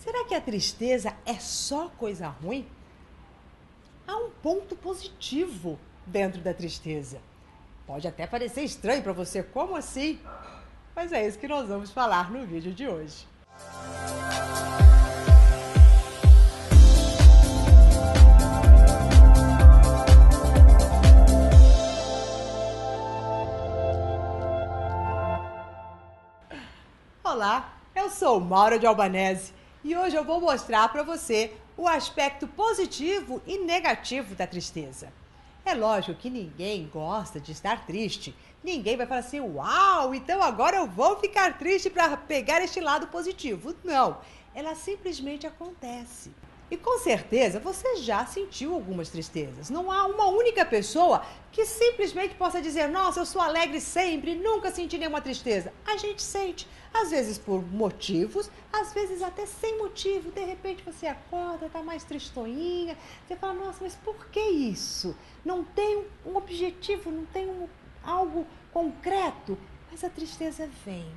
Será que a tristeza é só coisa ruim? Há um ponto positivo dentro da tristeza. Pode até parecer estranho para você, como assim? Mas é isso que nós vamos falar no vídeo de hoje. Olá, eu sou Maura de Albanese e hoje eu vou mostrar para você o aspecto positivo e negativo da tristeza. É lógico que ninguém gosta de estar triste. Ninguém vai falar assim, uau, então agora eu vou ficar triste para pegar este lado positivo. Não, ela simplesmente acontece. E com certeza você já sentiu algumas tristezas. Não há uma única pessoa que simplesmente possa dizer: Nossa, eu sou alegre sempre, nunca senti nenhuma tristeza. A gente sente, às vezes por motivos, às vezes até sem motivo. De repente você acorda, tá mais tristonha, você fala: Nossa, mas por que isso? Não tem um objetivo, não tem um, algo concreto, mas a tristeza vem.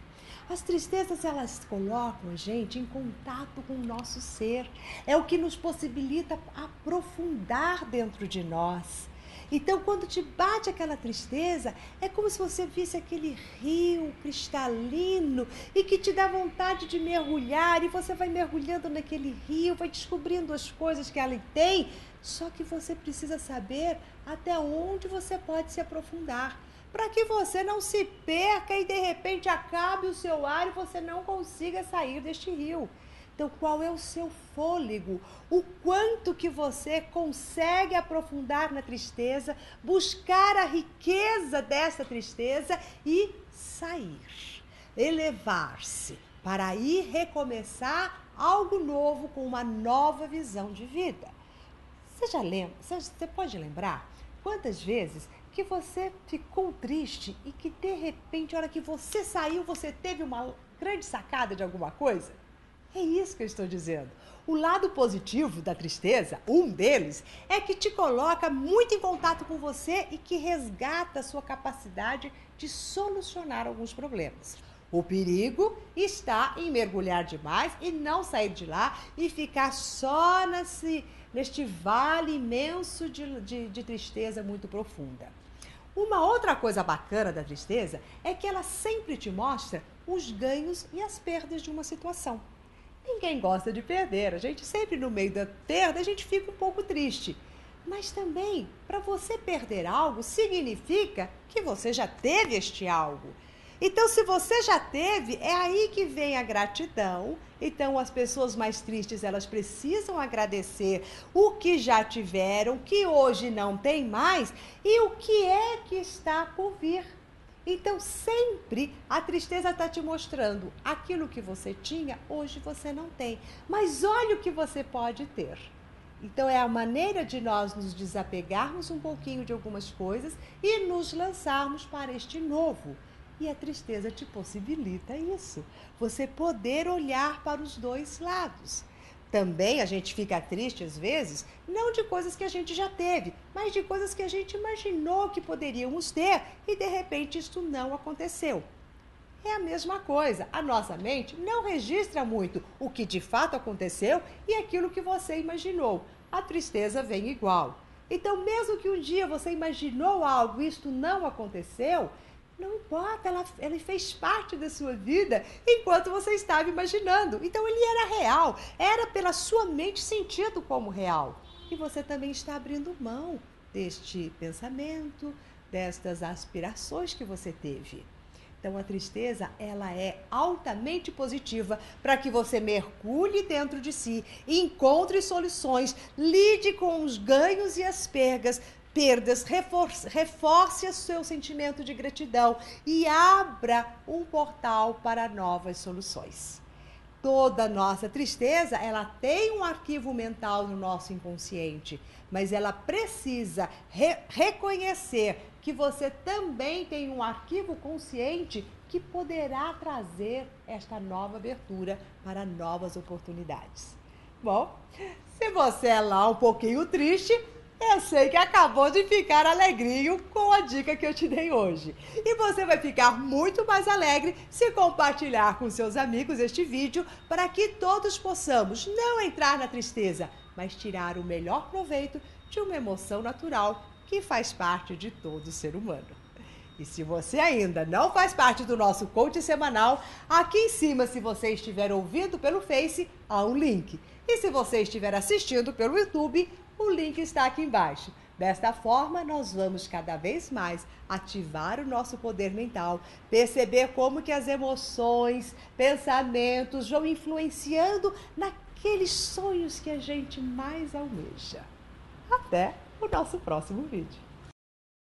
As tristezas elas colocam a gente em contato com o nosso ser. É o que nos possibilita aprofundar dentro de nós. Então, quando te bate aquela tristeza, é como se você visse aquele rio cristalino e que te dá vontade de mergulhar, e você vai mergulhando naquele rio, vai descobrindo as coisas que ali tem, só que você precisa saber até onde você pode se aprofundar para que você não se perca e de repente acabe o seu ar e você não consiga sair deste rio. Então, qual é o seu fôlego? O quanto que você consegue aprofundar na tristeza, buscar a riqueza dessa tristeza e sair, elevar-se para ir recomeçar algo novo com uma nova visão de vida. Você já lembra? Você pode lembrar quantas vezes que você ficou triste e que de repente, a hora que você saiu, você teve uma grande sacada de alguma coisa? É isso que eu estou dizendo. O lado positivo da tristeza, um deles, é que te coloca muito em contato com você e que resgata a sua capacidade de solucionar alguns problemas. O perigo está em mergulhar demais e não sair de lá e ficar só nesse, neste vale imenso de, de, de tristeza muito profunda. Uma outra coisa bacana da tristeza é que ela sempre te mostra os ganhos e as perdas de uma situação. Ninguém gosta de perder, a gente sempre no meio da perda a gente fica um pouco triste. Mas também, para você perder algo, significa que você já teve este algo. Então, se você já teve, é aí que vem a gratidão. Então, as pessoas mais tristes, elas precisam agradecer o que já tiveram, que hoje não tem mais, e o que é que está por vir. Então, sempre a tristeza está te mostrando aquilo que você tinha, hoje você não tem. Mas olha o que você pode ter. Então, é a maneira de nós nos desapegarmos um pouquinho de algumas coisas e nos lançarmos para este novo. E a tristeza te possibilita isso, você poder olhar para os dois lados. Também a gente fica triste às vezes, não de coisas que a gente já teve, mas de coisas que a gente imaginou que poderíamos ter e de repente isto não aconteceu. É a mesma coisa, a nossa mente não registra muito o que de fato aconteceu e aquilo que você imaginou. A tristeza vem igual. Então, mesmo que um dia você imaginou algo e isto não aconteceu, não importa, ela, ele fez parte da sua vida enquanto você estava imaginando. Então ele era real, era pela sua mente sentido como real. E você também está abrindo mão deste pensamento, destas aspirações que você teve. Então a tristeza, ela é altamente positiva para que você mergulhe dentro de si, encontre soluções, lide com os ganhos e as perdas, perdas, reforce, reforce o seu sentimento de gratidão e abra um portal para novas soluções. Toda nossa tristeza, ela tem um arquivo mental no nosso inconsciente, mas ela precisa re reconhecer que você também tem um arquivo consciente que poderá trazer esta nova abertura para novas oportunidades. Bom, se você é lá um pouquinho triste, Eu sei que acabou de ficar alegrinho com a dica que eu te dei hoje. E você vai ficar muito mais alegre se compartilhar com seus amigos este vídeo para que todos possamos não entrar na tristeza, mas tirar o melhor proveito de uma emoção natural que faz parte de todo ser humano. E se você ainda não faz parte do nosso coach semanal, aqui em cima, se você estiver ouvindo pelo Face, há um link. E se você estiver assistindo pelo YouTube, o link está aqui embaixo. Desta forma, nós vamos cada vez mais ativar o nosso poder mental, perceber como que as emoções, pensamentos vão influenciando naqueles sonhos que a gente mais almeja. Até o nosso próximo vídeo.